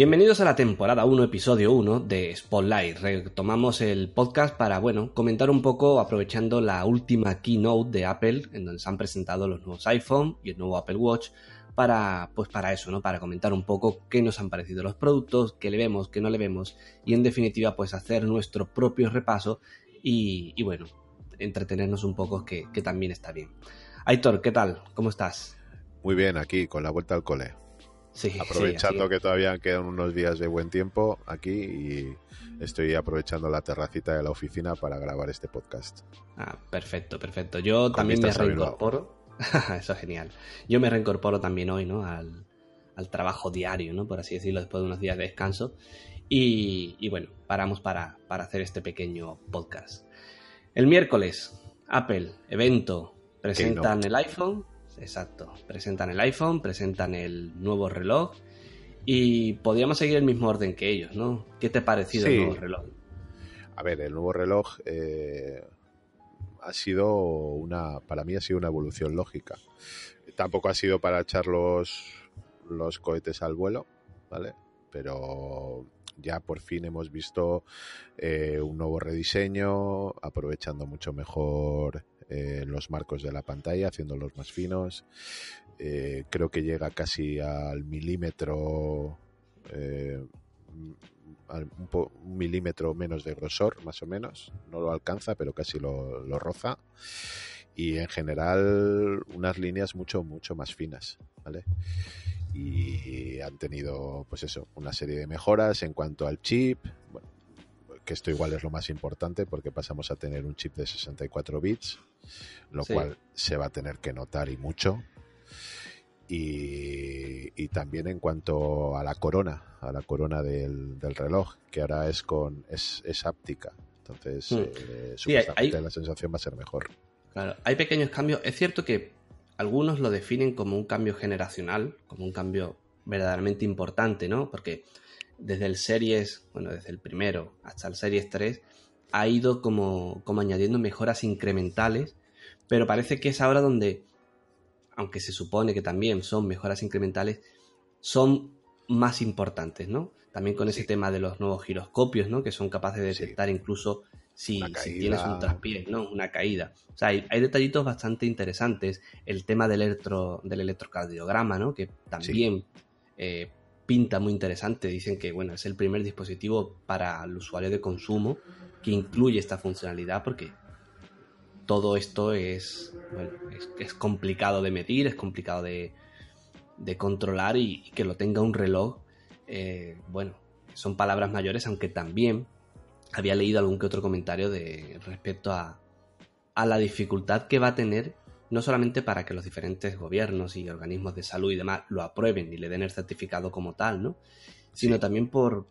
Bienvenidos a la temporada 1, episodio 1 de Spotlight. Retomamos el podcast para, bueno, comentar un poco aprovechando la última keynote de Apple, en donde se han presentado los nuevos iPhone y el nuevo Apple Watch, para, pues para eso, ¿no? Para comentar un poco qué nos han parecido los productos, qué le vemos, qué no le vemos, y en definitiva, pues hacer nuestro propio repaso y, bueno, entretenernos un poco, que, que también está bien. Aitor, ¿qué tal? ¿Cómo estás? Muy bien, aquí, con la vuelta al cole. Aprovechando que todavía quedan unos días de buen tiempo aquí y estoy aprovechando la terracita de la oficina para grabar este podcast. Ah, perfecto, perfecto. Yo también me reincorporo. Eso es genial. Yo me reincorporo también hoy, ¿no? Al, trabajo diario, ¿no? Por así decirlo, después de unos días de descanso. Y, bueno, paramos para, para hacer este pequeño podcast. El miércoles, Apple, evento, presentan el iPhone, exacto. Presentan el iPhone, presentan el nuevo reloj y podríamos seguir el mismo orden que ellos, ¿no? ¿Qué te ha parecido el nuevo reloj? A ver, el nuevo reloj eh, ha sido una, para mí ha sido una evolución lógica. Tampoco ha sido para echar los, los cohetes al vuelo, ¿vale? Pero ya por fin hemos visto eh, un nuevo rediseño, aprovechando mucho mejor eh, los marcos de la pantalla, haciéndolos más finos. Eh, creo que llega casi al milímetro, eh, un, milímetro menos de grosor, más o menos. No lo alcanza, pero casi lo, roza. Y en general, unas líneas mucho, mucho más finas, ¿vale? y han tenido pues eso una serie de mejoras en cuanto al chip bueno, que esto igual es lo más importante porque pasamos a tener un chip de 64 bits lo cual se va a tener que notar y mucho. Y, también en cuanto a la corona, a la corona del, reloj, que ahora es con es, es áptica. Entonces, hmm. eh, la sensación va a ser mejor. Claro, hay pequeños cambios. Es cierto que algunos lo definen como un cambio generacional, como un cambio verdaderamente importante, ¿no? Porque desde el Series, bueno, desde el primero hasta el Series 3, ha ido como, como añadiendo mejoras incrementales, pero parece que es ahora donde, aunque se supone que también son mejoras incrementales, son más importantes, ¿no? También con ese tema de los nuevos giroscopios, ¿no? Que son capaces de detectar incluso si, tienes un traspié, ¿no? Una caída. O sea, hay, detallitos bastante interesantes. El tema del, electro, del electrocardiograma, ¿no? Que también eh, pinta muy interesante. Dicen que, bueno, es el primer dispositivo para el usuario de consumo que incluye esta funcionalidad porque todo esto es, es, complicado de medir, es complicado de, controlar y, que lo tenga un reloj, eh, bueno, son palabras mayores, aunque también había leído algún que otro comentario de respecto a, a la dificultad que va a tener no solamente para que los diferentes gobiernos y organismos de salud y demás lo aprueben y le den el certificado como tal, ¿no? Sino también por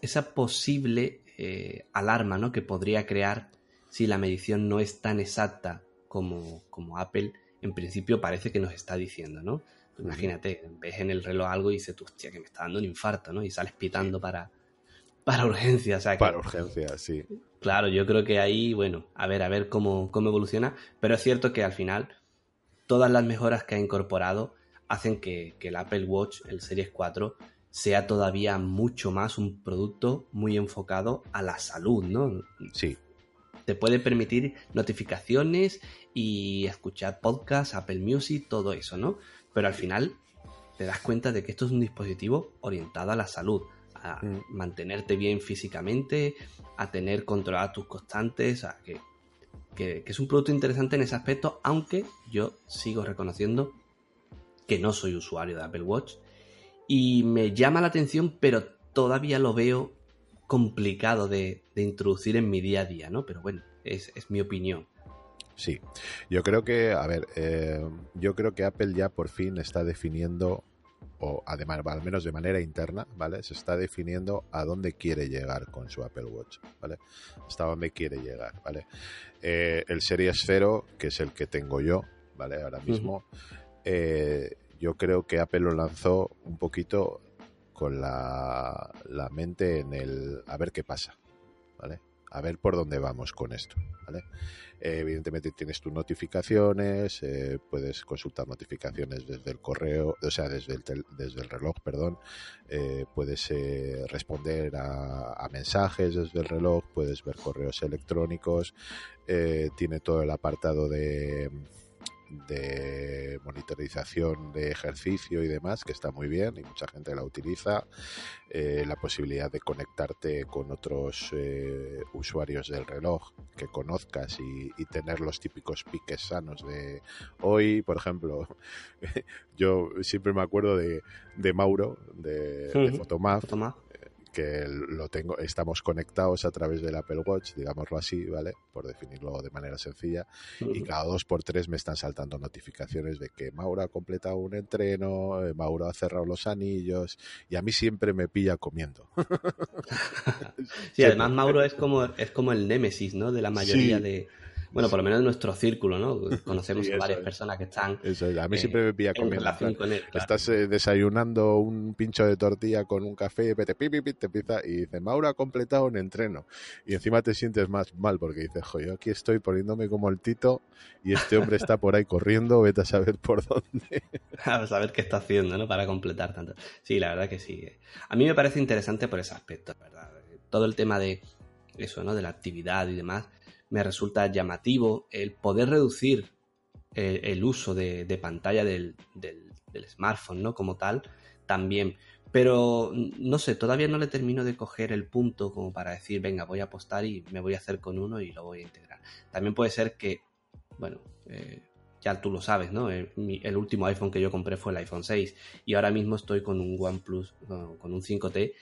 esa posible eh, alarma ¿no? que podría crear si la medición no es tan exacta como, como Apple en principio parece que nos está diciendo, ¿no? Imagínate, ves en el reloj algo y dices, hostia, que me está dando un infarto, ¿no? Y sales pitando para, para urgencia, Para urgencia, sí. Claro, yo creo que ahí, bueno, a ver, a ver cómo, cómo evoluciona, pero es cierto que al final todas las mejoras que ha incorporado hacen que, que el Apple Watch, el Series 4, sea todavía mucho más un producto muy enfocado a la salud, ¿no? Sí. Te puede permitir notificaciones y escuchar podcasts, Apple Music, todo eso, ¿no? Pero al final te das cuenta de que esto es un dispositivo orientado a la salud, a mm. mantenerte bien físicamente, a tener controladas tus constantes, a que, que es un producto interesante en ese aspecto, aunque yo sigo reconociendo que no soy usuario de Apple Watch y me llama la atención, pero todavía lo veo complicado de, introducir en mi día a día, ¿no? Pero bueno, es, mi opinión. Sí, yo creo que, a ver, eh, yo creo que Apple ya por fin está definiendo, o además, al menos de manera interna, ¿vale? Se está definiendo a dónde quiere llegar con su Apple Watch, ¿vale? Hasta dónde quiere llegar, ¿vale? Eh, el Series 0, que es el que tengo yo, ¿vale? Ahora mismo, eh, yo creo que Apple lo lanzó un poquito con la, mente en el a ver qué pasa, ¿vale? a ver por dónde vamos con esto, ¿vale? Eh, evidentemente tienes tus notificaciones, eh, puedes consultar notificaciones desde el correo, o sea, desde el, desde el reloj, perdón, eh, puedes responder a, a, mensajes desde el reloj, puedes ver correos electrónicos, tiene todo el apartado de de monitorización de ejercicio y demás, que está muy bien y mucha gente la utiliza. Eh, la posibilidad de conectarte con otros eh, usuarios del reloj que conozcas y, tener los típicos piques sanos de hoy, por ejemplo, yo siempre me acuerdo de, Mauro, de, Fotomaf, que lo tengo, estamos conectados a través del Apple Watch, digámoslo así, ¿vale? Por definirlo de manera sencilla. Y cada dos por tres me están saltando notificaciones de que Mauro ha completado un entreno, eh, Mauro ha cerrado los anillos, y a mí siempre me pilla comiendo. sí, además Mauro es como, es como el némesis, ¿no? De la mayoría de bueno, por lo menos en nuestro círculo, ¿no? Conocemos a varias personas que están. Eso A mí eh, siempre me pilla comiendo. Con él, Estás eh, desayunando un pincho de tortilla con un café, te, te empieza y dice, Mauro ha completado un entreno. Y encima te sientes más mal porque dices, jo, yo aquí estoy poniéndome como el tito y este hombre está por ahí corriendo, vete a saber por dónde. a saber qué está haciendo, ¿no? Para completar tanto. Sí, la verdad que sí. A mí me parece interesante por ese aspecto, ¿verdad? Todo el tema de eso, ¿no? De la actividad y demás me resulta llamativo el poder reducir el, uso de, pantalla del, smartphone, ¿no? Como tal, también. Pero no sé, todavía no le termino de coger el punto como para decir, venga, voy a apostar y me voy a hacer con uno y lo voy a integrar. También puede ser que, bueno, eh, ya tú lo sabes, ¿no? El, el, último iPhone que yo compré fue el iPhone 6 y ahora mismo estoy con un OnePlus, con un 5T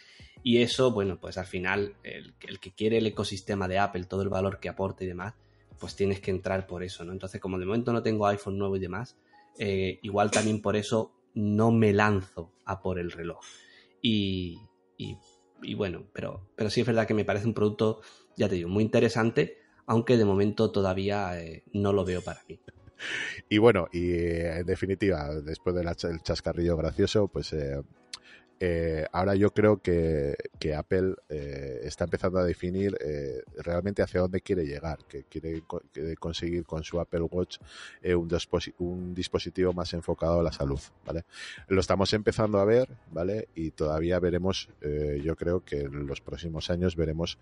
y eso, bueno, pues al final, el, que quiere el ecosistema de Apple, todo el valor que aporta y demás, pues tienes que entrar por eso, ¿no? Entonces, como de momento no tengo iPhone nuevo y demás, eh, igual también por eso no me lanzo a por el reloj. Y, y, bueno, pero, pero sí es verdad que me parece un producto, ya te digo, muy interesante, aunque de momento todavía eh, no lo veo para mí. Y bueno, y eh, en definitiva, después del chascarrillo gracioso, pues eh, ahora yo creo que, Apple eh, está empezando a definir eh, realmente hacia dónde quiere llegar, que quiere, conseguir con su Apple Watch un, un, dispositivo más enfocado a la salud, ¿vale? Lo estamos empezando a ver, ¿vale? Y todavía veremos, yo creo que en los próximos años veremos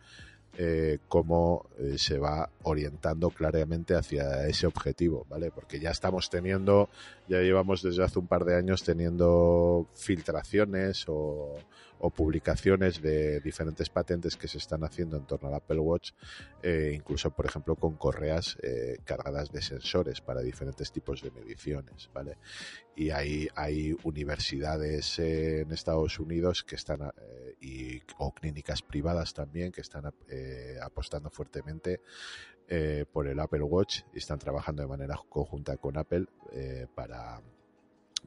eh, cómo eh, se va orientando claramente hacia ese objetivo, ¿vale? Porque ya estamos teniendo, ya llevamos desde hace un par de años teniendo filtraciones o, o publicaciones de diferentes patentes que se están haciendo en torno al Apple Watch, eh, incluso por ejemplo con correas eh, cargadas de sensores para diferentes tipos de mediciones, ¿vale? Y hay, hay universidades en Estados Unidos que están, eh, y, o clínicas privadas también, que están apostando fuertemente por el Apple Watch y están trabajando de manera conjunta con Apple para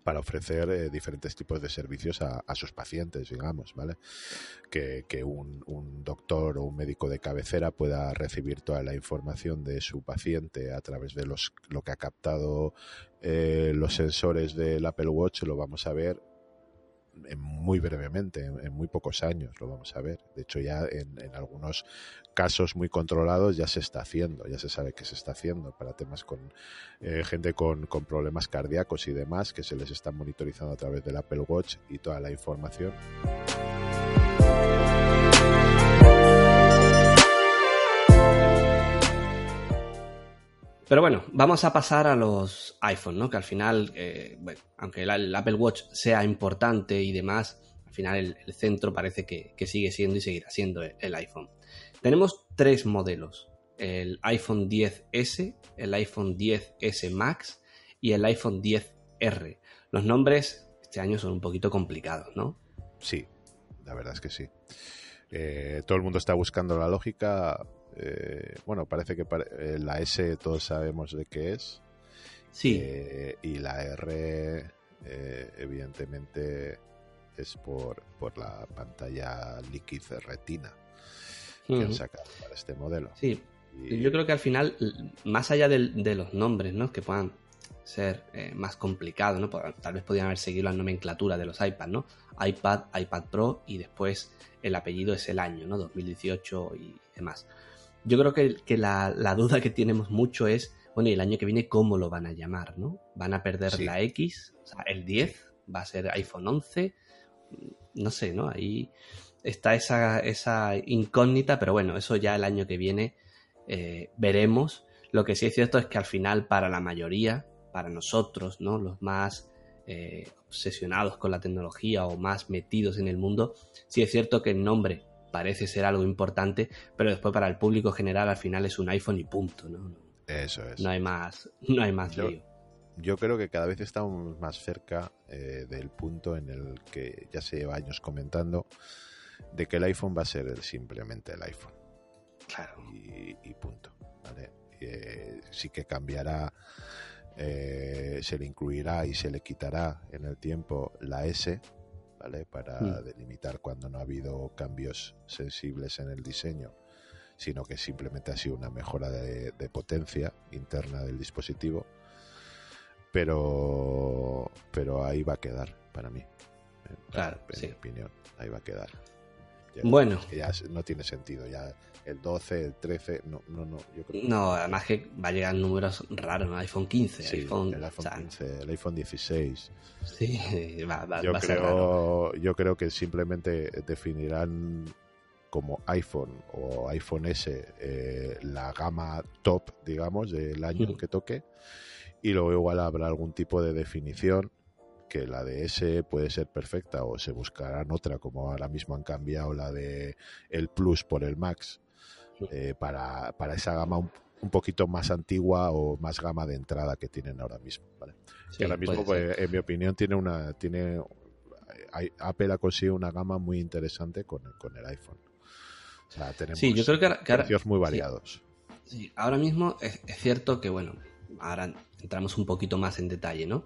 para ofrecer eh, diferentes tipos de servicios a, sus pacientes, digamos, ¿vale? Que, un, doctor o un médico de cabecera pueda recibir toda la información de su paciente a través de los, lo que ha captado eh, los sensores del Apple Watch, lo vamos a ver muy brevemente, en, muy pocos años lo vamos a ver. De hecho, ya en, algunos casos muy controlados ya se está haciendo, ya se sabe que se está haciendo para temas con eh, gente con, con, problemas cardíacos y demás, que se les está monitorizando a través del Apple Watch y toda la información. Pero bueno, vamos a pasar a los iPhone, ¿no? Que al final, eh, bueno, aunque el, Apple Watch sea importante y demás, al final el, centro parece que, sigue siendo y seguirá siendo el, iPhone. Tenemos tres modelos. El iPhone 10S, el iPhone 10S Max y el iPhone 10R. Los nombres este año son un poquito complicados, ¿no? Sí, la verdad es que sí. Eh, todo el mundo está buscando la lógica eh, bueno, parece que eh, la S todos sabemos de qué es. Sí. Eh, y la R, evidentemente, es por, por la pantalla Liquid Retina que han sacado para este modelo. Sí. Yo creo que al final, más allá de, los nombres, ¿no? Que puedan ser más complicados, ¿no? Tal vez podrían haber seguido la nomenclatura de los iPads, ¿no? iPad, iPad Pro y después el apellido es el año, ¿no? 2018 y demás. Yo creo que, la, duda que tenemos mucho es, bueno, y el año que viene, ¿cómo lo van a llamar? ¿no? ¿Van a perder la X? O sea, el 10 va a ser iPhone 11. No sé, ¿no? Ahí está esa, esa incógnita, pero bueno, eso ya el año que viene eh, veremos. Lo que sí es cierto es que al final, para la mayoría, para nosotros, ¿no? Los más eh, obsesionados con la tecnología o más metidos en el mundo, sí es cierto que el nombre parece ser algo importante, pero después para el público general al final es un iPhone y punto, ¿no? Eso es. No hay más, no hay más yo, Yo creo que cada vez estamos más cerca eh, del punto en el que ya se lleva años comentando de que el iPhone va a ser simplemente el iPhone. Claro. Y, punto. ¿vale? Eh, sí que cambiará, eh, se le incluirá y se le quitará en el tiempo la S, ¿vale? Para hmm. delimitar cuando no ha habido cambios sensibles en el diseño, sino que simplemente ha sido una mejora de, potencia interna del dispositivo. Pero, pero ahí va a quedar para mí. Claro, en mi opinión, ahí va a quedar. Bueno. ya no tiene sentido. Ya el 12, el 13, no, no, no. Yo creo no, además que va a llegar números raros, ¿no? iPhone 15, iPhone, el iPhone 15, el iPhone 16. Sí, va, va, yo va creo, a ser raro. Yo creo que simplemente definirán como iPhone o iPhone S eh, la gama top, digamos, del año que toque. Y luego igual habrá algún tipo de definición que la de S puede ser perfecta o se buscarán otra, como ahora mismo han cambiado la de el Plus por el Max, eh, para, para, esa gama un, poquito más antigua o más gama de entrada que tienen ahora mismo. ¿vale? ahora mismo, pues, en mi opinión, tiene una tiene Apple ha conseguido una gama muy interesante con, con el iPhone. O sea, tenemos sí, yo creo que precios muy variados. Sí, ahora mismo es, cierto que, bueno, ahora entramos un poquito más en detalle, ¿no?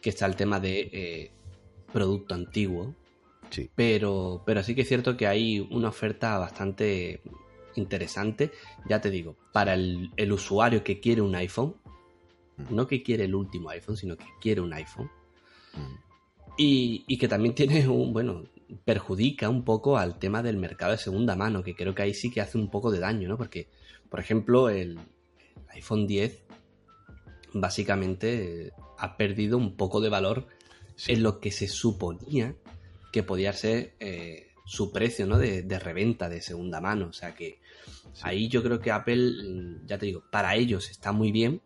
Que está el tema de eh, producto antiguo. Sí. Pero, pero sí que es cierto que hay una oferta bastante interesante, ya te digo, para el, usuario que quiere un iPhone, no que quiere el último iPhone, sino que quiere un iPhone. Mm. Y, que también tiene un, bueno, perjudica un poco al tema del mercado de segunda mano, que creo que ahí sí que hace un poco de daño, ¿no? Porque, por ejemplo, el, iPhone 10 básicamente ha perdido un poco de valor en lo que se suponía que podía ser eh, su precio ¿no? de, reventa de segunda mano. O sea que ahí yo creo que Apple, ya te digo, para ellos está muy bien,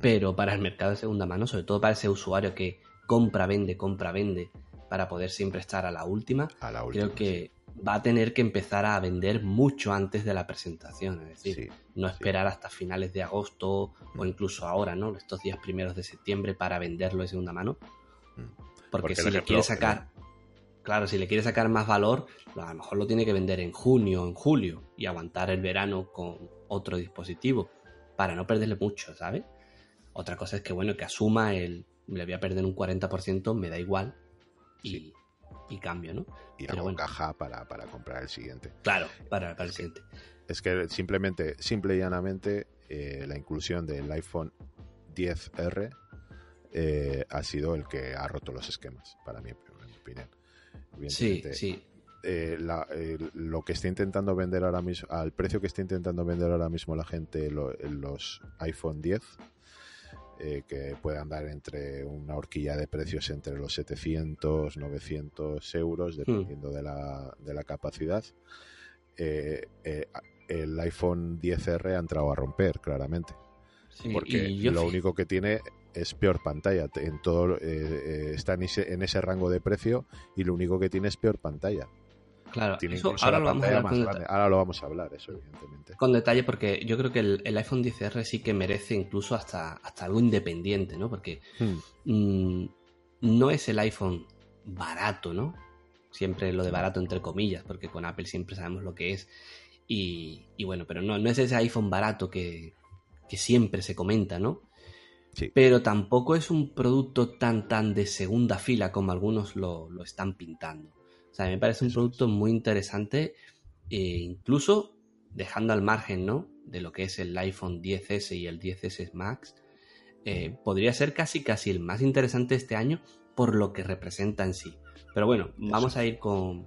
pero para el mercado de segunda mano, sobre todo para ese usuario que compra, vende, compra, vende, para poder siempre estar a la última, creo que va a tener que empezar a vender mucho antes de la presentación. Es decir, no esperar hasta finales de agosto o incluso ahora, ¿no? Estos días primeros de septiembre para venderlo de segunda mano. Porque, si le quiere sacar claro, si le quiere sacar más valor, a lo mejor lo tiene que vender en junio o en julio y aguantar el verano con otro dispositivo para no perderle mucho, ¿sabes? Otra cosa es que, bueno, que asuma el, le voy a perder un 40%, me da igual y, cambio, ¿no? Y Pero hago caja para, comprar el siguiente. Claro, para, el siguiente. Es que simplemente, simple y llanamente, eh, la inclusión del iPhone 10R eh, ha sido el que ha roto los esquemas, para mí, en mi opinión. Sí, sí. Eh, lo que está intentando vender ahora mismo, al precio que está intentando vender ahora mismo la gente los iPhone 10, eh, que puede andar entre una horquilla de precios entre los 700, 900 euros, hmm. dependiendo de, la, de, la, capacidad. Eh, el iPhone 10R ha entrado a romper, claramente. porque lo único que tiene es peor pantalla. En todo, eh, eh, está en ese, en ese, rango de precio y lo único que tiene es peor pantalla. Claro, ahora, lo vamos a ahora lo vamos a hablar, eso evidentemente. Con detalle, porque yo creo que el, iPhone 10R sí que merece incluso hasta, hasta algo independiente, ¿no? Porque hmm. mm, no es el iPhone barato, ¿no? Siempre lo de barato entre comillas, porque con Apple siempre sabemos lo que es. Y, bueno, pero no, no es ese iPhone barato que, que siempre se comenta, ¿no? Pero tampoco es un producto tan tan de segunda fila como algunos lo, están pintando. Sea, me parece un producto muy interesante, e incluso dejando al margen, ¿no? De lo que es el iPhone 10S y el 10S Max, eh, podría ser casi casi el más interesante este año por lo que representa en sí. Pero bueno, vamos a ir con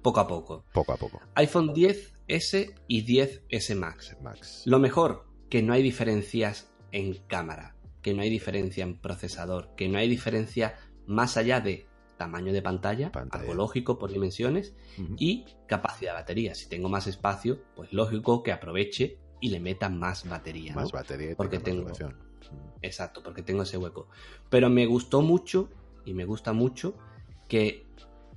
poco a poco. Poco a poco. iPhone 10 10S y 10S Max. Max. Lo mejor, que no hay diferencias en cámara, que no hay diferencia en procesador, que no hay diferencia más allá de tamaño de pantalla, Pantalla. algo lógico por dimensiones, y capacidad de batería. Si tengo más espacio, pues lógico que aproveche y le meta más batería. ¿no? Más batería y Porque tengo-. Exacto, porque tengo ese hueco. Pero me gustó mucho y me gusta mucho que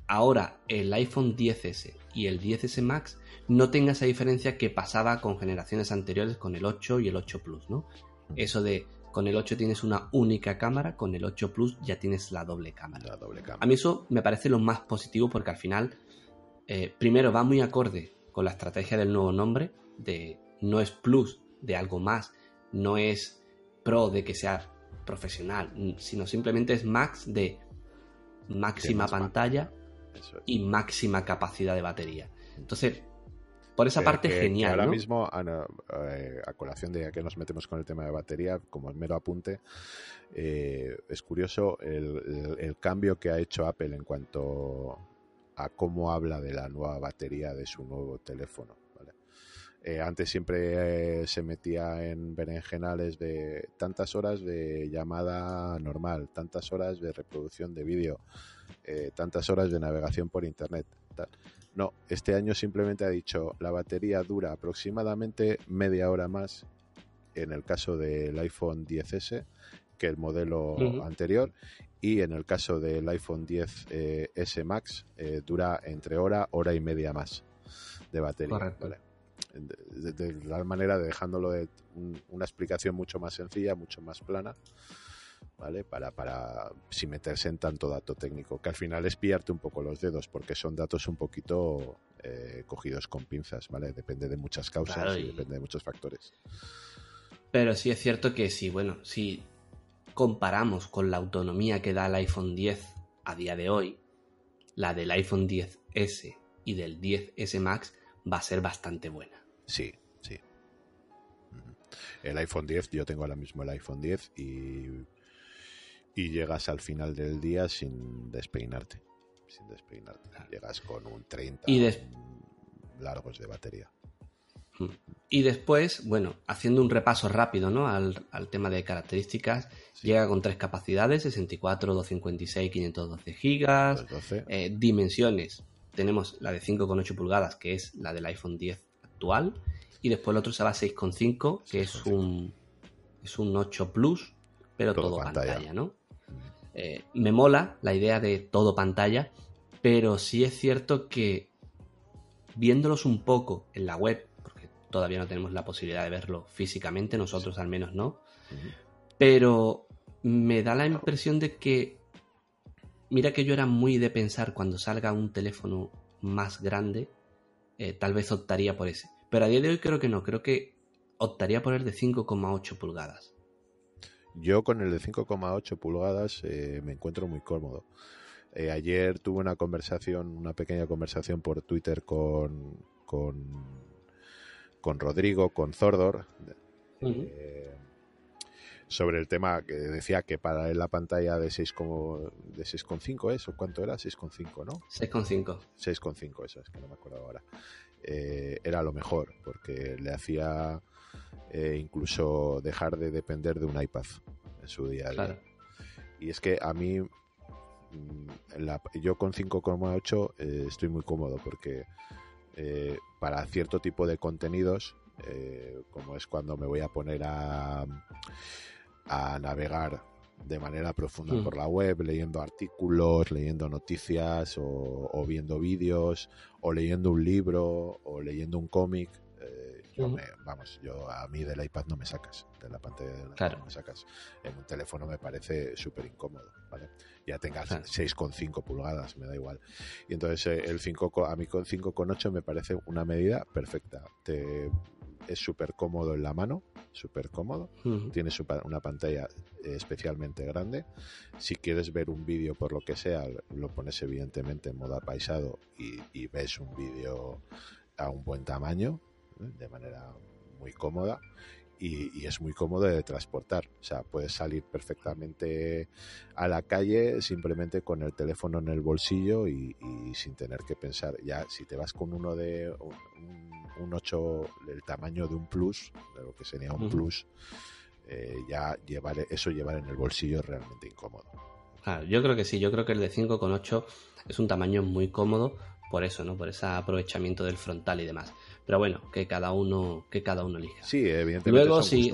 ahora el iPhone 10S y el 10S Max no tenga esa diferencia que pasaba con generaciones anteriores con el 8 y el 8 Plus, ¿no? Eso de con el 8 tienes una única cámara, con el 8 Plus ya tienes la doble cámara. La doble A cámara. mí eso me parece lo más positivo porque al final, eh, primero va muy acorde con la estrategia del nuevo nombre, de no es plus de algo más, no es pro de que sea profesional, sino simplemente es max de máxima pantalla Eso es. y máxima capacidad de batería. Entonces, por esa Que- parte que- que genial. ahora ¿no? mismo, Ana, eh, a colación de que nos metemos con el tema de batería, como mero apunte, eh, es curioso el, el- el cambio que ha hecho Apple en cuanto a cómo habla de la nueva batería de su nuevo teléfono. Eh, antes siempre eh, se metía en berenjenales de tantas horas de llamada normal, tantas horas de reproducción de vídeo, eh, tantas horas de navegación por internet. tal. No, este año simplemente ha dicho la batería dura aproximadamente media hora más en el caso del iPhone 10S que el modelo Ujú. anterior y en el caso del iPhone 10S Max eh, dura entre hora, hora y media más de batería. Correcto. ¿vale? De, de- de tal manera de dejándolo de un- una explicación mucho más sencilla, mucho más plana. ¿Vale? Para, para sin meterse en tanto dato técnico, que al final es pillarte un poco los dedos, porque son datos un poquito eh, cogidos con pinzas, ¿vale? Depende de muchas causas Claro, y y- depende de muchos factores. Pero sí es cierto que sí, bueno, si comparamos con la autonomía que da el iPhone 10 a día de hoy, la del iPhone 10S y del 10S Max va a ser bastante buena. Sí, sí. El iPhone 10, yo tengo ahora mismo el iPhone 10 y, y llegas al final del día sin despeinarte. Sin despeinarte. Llegas con un 30 Y des- largos de batería. Y después, bueno, haciendo un repaso rápido ¿no? al, al tema de características, llega con tres capacidades, 64, 256, 512 gigas, Los 12. Eh, dimensiones, tenemos la de 5,8 pulgadas, que es la del iPhone 10 actual, y después el otro será 6,5, que es 6,5. un, es un 8 Plus, pero Todo todo, pantalla. pantalla, ¿no? Eh, me mola la idea de todo pantalla, pero sí es cierto que viéndolos un poco en la web, porque todavía no tenemos la posibilidad de verlo físicamente, nosotros al menos no, pero me da la impresión de que, mira que yo era muy de pensar cuando salga un teléfono más grande, eh, tal vez optaría por ese. Pero a día de hoy creo que no, creo que optaría por el de 5,8 pulgadas. Yo con el de 5,8 pulgadas eh, me encuentro muy cómodo. Eh, ayer tuve una conversación, una pequeña conversación por Twitter con, con, con Rodrigo, con Zordor, eh, sobre el tema que decía que para él la pantalla de 6 como, de 6,5 es, o cuánto era, 6,5, ¿no? 6,5. 6,5, eso es que no me acuerdo ahora. Eh, era lo mejor, porque le hacía eh, incluso dejar de depender de un iPad en su día a día. Claro. Y es que a mí, mm, la- yo con 5,8 eh, estoy muy cómodo porque eh, para cierto tipo de contenidos, eh, como es cuando me voy a poner a, a navegar de manera profunda Mm. por la web, leyendo artículos, leyendo noticias o, o viendo vídeos, o leyendo un libro, o leyendo un cómic. Me- vamos, yo a mí del iPad no me sacas, de la pantalla del iPad Claro. no me sacas. En un teléfono me parece súper incómodo, ¿vale? Ya tengas Claro. 6,5 pulgadas, me da igual. Y entonces eh, el 5, co- a mí con 5,8 me parece una medida perfecta. Te, es súper cómodo en la mano, súper cómodo. Ujú. Tiene una pantalla eh, especialmente grande. Si quieres ver un vídeo por lo que sea, lo pones evidentemente en modo apaisado y, y ves un vídeo a un buen tamaño. De manera muy cómoda. Y, y es muy cómodo de transportar. O sea, puedes salir perfectamente a la calle simplemente con el teléfono en el bolsillo y, y sin tener que pensar. Ya, si te vas con uno de un, un- un 8, el tamaño de un Plus, de lo que sería un Plus, eh, ya llevar eso llevar en el bolsillo es realmente incómodo. yo creo que sí, yo creo que el de 5,8 es un tamaño muy cómodo por eso, ¿no? Por ese aprovechamiento del frontal y demás. Pero bueno, que cada uno, que cada uno elija. Sí, evidentemente. Luego sí,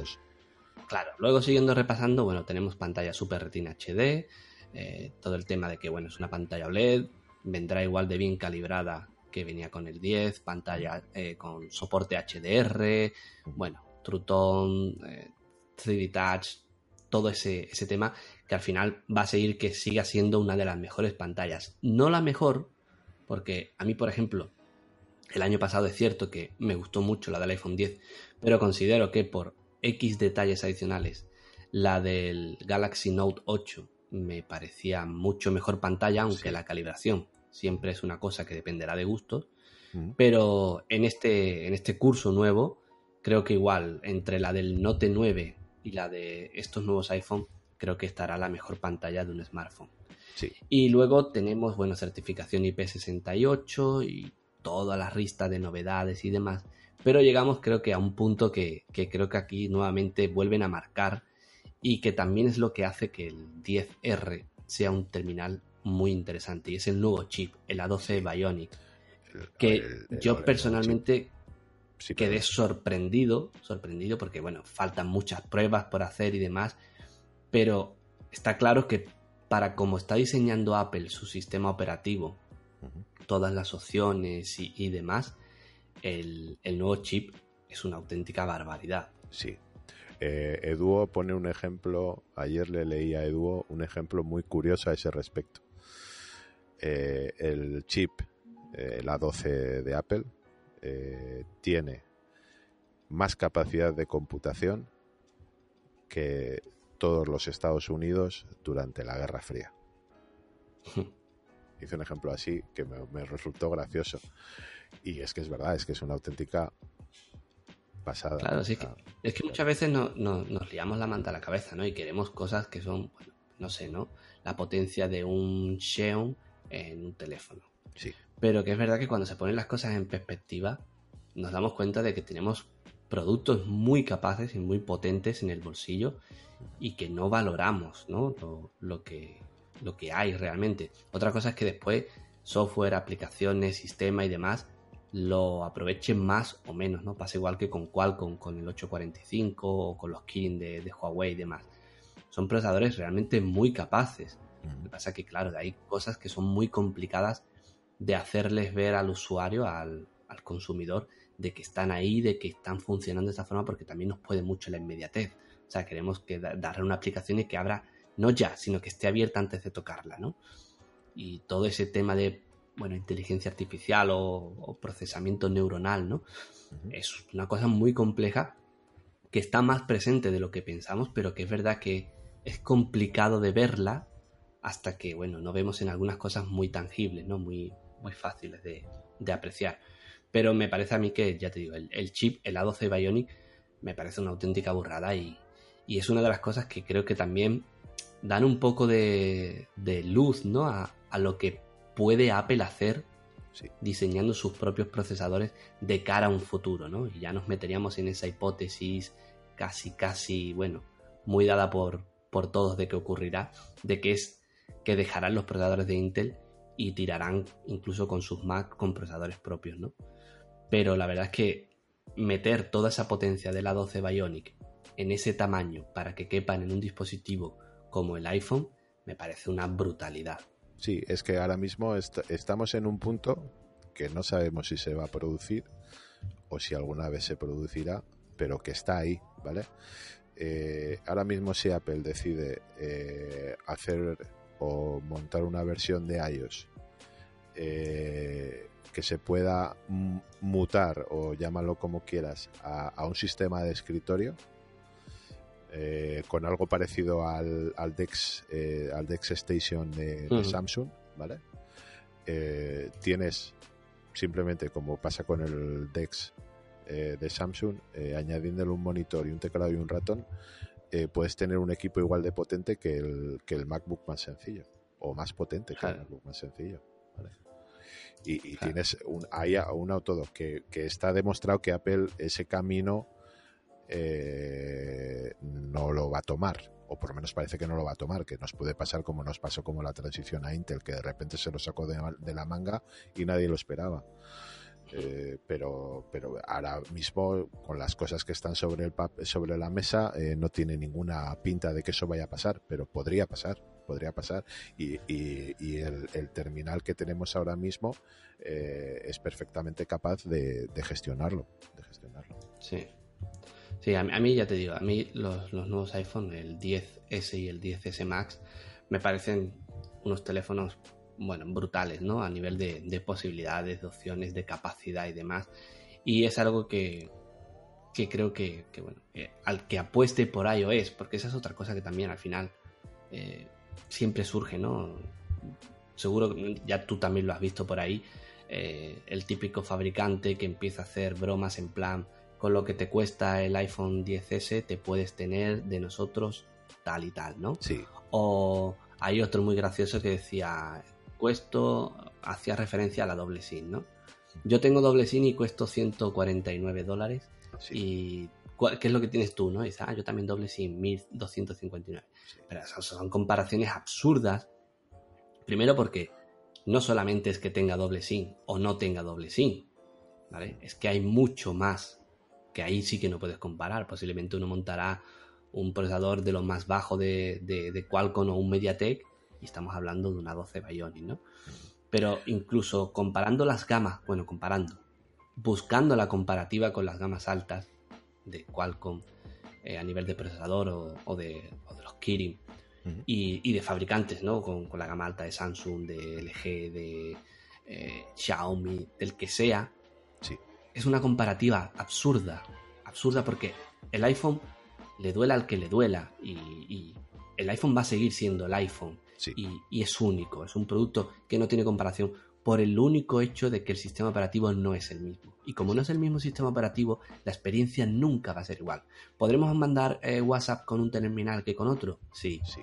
claro, luego siguiendo repasando, bueno, tenemos pantalla Super Retina HD, eh, todo el tema de que bueno, es una pantalla OLED, vendrá igual de bien calibrada que venía con el 10, pantalla eh, con soporte HDR, bueno, True eh, 3D Touch, todo ese, ese tema que al final va a seguir que siga siendo una de las mejores pantallas. No la mejor, porque a mí, por ejemplo, el año pasado es cierto que me gustó mucho la del iPhone 10, pero considero que por X detalles adicionales, la del Galaxy Note 8 me parecía mucho mejor pantalla, aunque la calibración siempre es una cosa que dependerá de gustos. Mm. Pero en este, en este curso nuevo, creo que igual entre la del Note 9 y la de estos nuevos iPhone, creo que estará la mejor pantalla de un smartphone. Y luego tenemos, bueno, certificación IP68 y toda la lista de novedades y demás. Pero llegamos creo que a un punto que, creo que aquí nuevamente vuelven a marcar y que también es lo que hace que el 10R sea un terminal muy interesante. Y es el nuevo chip, el A12 Bionic, que yo personalmente quedé sorprendido, sorprendido porque bueno, faltan muchas pruebas por hacer y demás, pero está claro que para como está diseñando Apple su sistema operativo, todas las opciones y, demás, el, nuevo chip es una auténtica barbaridad. Sí. Eh, Eduo pone un ejemplo, ayer le leí a Eduo un ejemplo muy curioso a ese respecto. Eh, el chip, eh, el A12 de Apple, tiene más capacidad de computación que todos los Estados Unidos durante la Guerra Fría. Hice un ejemplo así que me, resultó gracioso. Y es que es verdad, es que es una auténtica pasada. Claro, sí, es que muchas veces no, nos liamos la manta a la cabeza, ¿no? Y queremos cosas que son, no sé, ¿no? La potencia de un Xeon en un teléfono. Sí. Pero que es verdad que cuando se ponen las cosas en perspectiva, nos damos cuenta de que tenemos productos muy capaces y muy potentes en el bolsillo y que no valoramos ¿no? Lo, que, lo que hay realmente. Otra cosa es que después software, aplicaciones, sistema y demás lo aprovechen más o menos, ¿no? Pasa igual que con Qualcomm, con el 845 o con los Kirin de, Huawei y demás. Son procesadores realmente muy capaces. Lo que pasa es que, claro, hay cosas que son muy complicadas de hacerles ver al usuario, al, al consumidor, de que están ahí, de que están funcionando de esta forma, porque también nos puede mucho la inmediatez. O sea, queremos que darle una aplicación y que abra, no ya, sino que esté abierta antes de tocarla, ¿no? Y todo ese tema de, bueno, inteligencia artificial o, procesamiento neuronal, ¿no? Es una cosa muy compleja que está más presente de lo que pensamos, pero que es verdad que es complicado de verla hasta que, bueno, no vemos en algunas cosas muy tangibles, ¿no? Muy, muy fáciles de, apreciar. Pero me parece a mí que, ya te digo, el, el chip, el A12 Bionic, me parece una auténtica burrada y, y es una de las cosas que creo que también dan un poco de, luz ¿no? A, lo que puede Apple hacer diseñando sus propios procesadores de cara a un futuro, ¿no? Y ya nos meteríamos en esa hipótesis casi, casi, bueno, muy dada por, por todos de que ocurrirá, de que es que dejarán los procesadores de Intel y tirarán incluso con sus Mac con procesadores propios, ¿no? Pero la verdad es que meter toda esa potencia de la 12 Bionic en ese tamaño para que quepan en un dispositivo como el iPhone, me parece una brutalidad. Sí, es que ahora mismo estamos en un punto que no sabemos si se va a producir o si alguna vez se producirá, pero que está ahí, ¿vale? Eh, ahora mismo si Apple decide eh, hacer o montar una versión de iOS eh, que se pueda mutar o llámalo como quieras a un sistema de escritorio, eh, con algo parecido al, al Dex eh, al Dex Station de, Samsung, ¿vale? Eh, tienes simplemente como pasa con el Dex de Samsung, añadiéndole un monitor y un teclado y un ratón, puedes tener un equipo igual de potente que el, que el MacBook más sencillo, o más potente que el MacBook más sencillo. Y, tienes un, hay un todo que, que está demostrado que Apple ese camino eh, no lo va a tomar o por lo menos parece que no lo va a tomar, que nos puede pasar como nos pasó como la transición a Intel, que de repente se lo sacó de, la manga y nadie lo esperaba. Eh, pero, pero ahora mismo, con las cosas que están sobre, el sobre la mesa, eh, no tiene ninguna pinta de que eso vaya a pasar, pero podría pasar, podría pasar. Y, el, terminal que tenemos ahora mismo eh, es perfectamente capaz de, de gestionarlo. De gestionarlo. Sí. Sí, a, mí ya te digo, a mí los, nuevos iPhone, el 10S y el 10S Max, me parecen unos teléfonos, bueno, brutales, ¿no? A nivel de, posibilidades, de opciones, de capacidad y demás. Y es algo que, creo que, bueno, eh, al que apueste por iOS, porque esa es otra cosa que también al final eh, siempre surge, ¿no? Seguro que ya tú también lo has visto por ahí, eh, el típico fabricante que empieza a hacer bromas en plan con lo que te cuesta el iPhone 10S te puedes tener de nosotros tal y tal, ¿no? Sí. O hay otro muy gracioso que decía, cuesto, hacía referencia a la doble SIM, ¿no? Yo tengo doble SIM y cuesto 149 dólares. Y ¿qué es lo que tienes tú, no? Y dice, ah, yo también doble SIM, 1259. Pero esas son comparaciones absurdas. Primero porque no solamente es que tenga doble SIM o no tenga doble SIM, ¿vale? Es que hay mucho más que ahí sí que no puedes comparar. Posiblemente uno montará un procesador de lo más bajo de, de, Qualcomm o un MediaTek y estamos hablando de una 12 Bionic, ¿no? Pero incluso comparando las gamas, bueno, comparando, buscando la comparativa con las gamas altas de Qualcomm eh, a nivel de procesador o, de, los Kirin y, de fabricantes, ¿no? Con, la gama alta de Samsung, de LG, de eh, Xiaomi, del que sea, sí es una comparativa absurda, absurda porque el iPhone le duela al que le duela y, el iPhone va a seguir siendo el iPhone y, es único, es un producto que no tiene comparación por el único hecho de que el sistema operativo no es el mismo. Y como no es el mismo sistema operativo, la experiencia nunca va a ser igual. ¿Podremos mandar eh, WhatsApp con un terminal que con otro? Sí. Sí.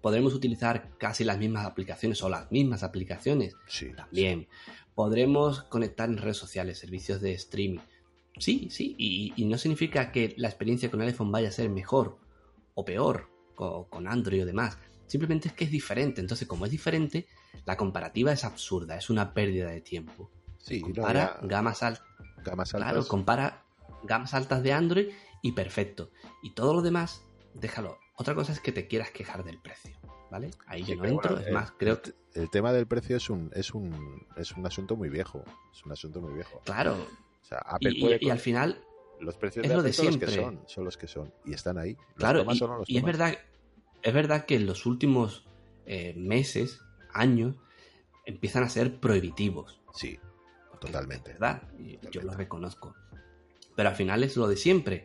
¿Podremos utilizar casi las mismas aplicaciones o las mismas aplicaciones? Sí. También. ¿Podremos conectar en redes sociales, servicios de streaming? Sí, sí, y, no significa que la experiencia con el iPhone vaya a ser mejor o peor con, Android o demás. Simplemente es que es diferente. Entonces, como es diferente, la comparativa es absurda, es una pérdida de tiempo. Sí, compara gamas, altas. Claro, compara gamas altas de Android y perfecto. Y todo lo demás, déjalo. Otra cosa es que te quieras quejar del precio. ¿Vale? Ahí yo no entro, es más, creo que... El tema del precio es un, es un, es un asunto muy viejo, es un asunto muy viejo. Claro. O sea, Apple y, y, al final... Los precios de, Apple son los que son, son los que son, y están ahí. claro, y, es verdad, es verdad que en los últimos eh, meses, años, empiezan a ser prohibitivos. Sí, totalmente. Es verdad, yo lo reconozco. Pero al final es lo de siempre.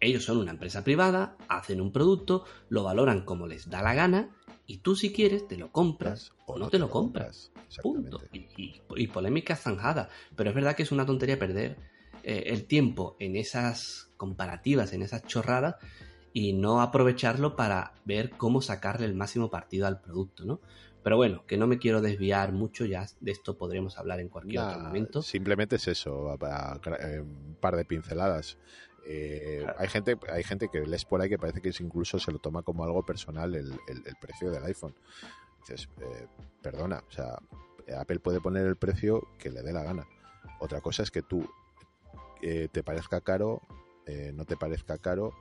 Ellos son una empresa privada, hacen un producto, lo valoran como les da la gana y tú si quieres te lo compras o no te lo compras. Punto. Y, polémica zanjada. Pero es verdad que es una tontería perder eh, el tiempo en esas comparativas, en esas chorradas y no aprovecharlo para ver cómo sacarle el máximo partido al producto, ¿no? Pero bueno, que no me quiero desviar mucho, ya de esto podremos hablar en cualquier otro momento. Simplemente es eso, un par de pinceladas. Eh, hay gente hay gente que lees por ahí que parece que incluso se lo toma como algo personal el, precio del iPhone. Dices, eh, perdona, o sea, Apple puede poner el precio que le dé la gana. Otra cosa es que tú eh, te parezca caro, no te parezca caro,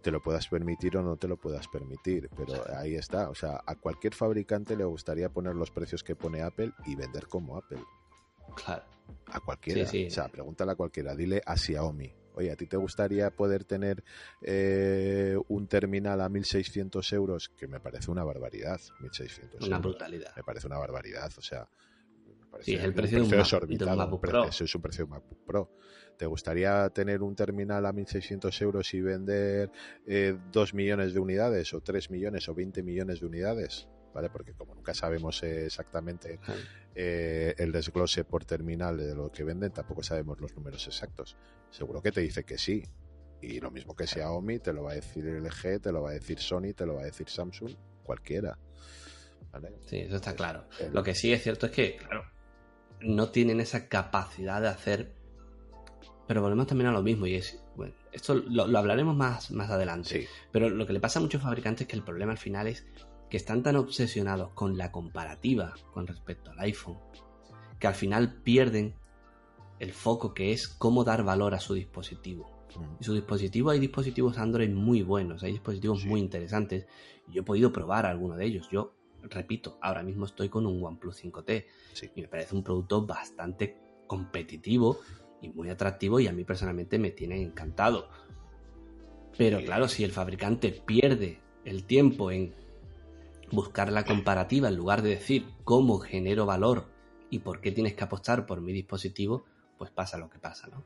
te lo puedas permitir o no te lo puedas permitir. Pero ahí está. O sea, a cualquier fabricante le gustaría poner los precios que pone Apple y vender como Apple. Claro. A cualquiera. O sea, pregúntale a cualquiera. Dile a Xiaomi Oye, ¿a ti te gustaría poder tener eh, un terminal a 1.600 euros? Que me parece una barbaridad, 1.600 Una brutalidad. Me parece una barbaridad, o sea... sí, es el precio, de un, MacBook Pro. Eso es un precio de MacBook Pro. ¿Te gustaría tener un terminal a 1.600 euros y vender eh, 2 millones de unidades o 3 millones o 20 millones de unidades? ¿Vale? Porque como nunca sabemos exactamente eh, el desglose por terminal de lo que venden, tampoco sabemos los números exactos. Seguro que te dice que sí. Y lo mismo que Xiaomi, te lo va a decir LG, te lo va a decir Sony, te lo va a decir Samsung, cualquiera. Sí, eso está claro. Lo que sí es cierto es que, claro, no tienen esa capacidad de hacer. Pero volvemos también a lo mismo, y es. Bueno, esto lo, hablaremos más, más adelante. Pero lo que le pasa a muchos fabricantes es que el problema al final es que están tan obsesionados con la comparativa con respecto al iPhone, que al final pierden el foco que es cómo dar valor a su dispositivo. Mm. Y su dispositivo hay dispositivos Android muy buenos, hay dispositivos muy interesantes. Yo he podido probar alguno de ellos. Yo, repito, ahora mismo estoy con un OnePlus 5T y me parece un producto bastante competitivo y muy atractivo y a mí personalmente me tiene encantado. Pero claro, si el fabricante pierde el tiempo en buscar la comparativa en lugar de decir cómo genero valor y por qué tienes que apostar por mi dispositivo, pues pasa lo que pasa, ¿no?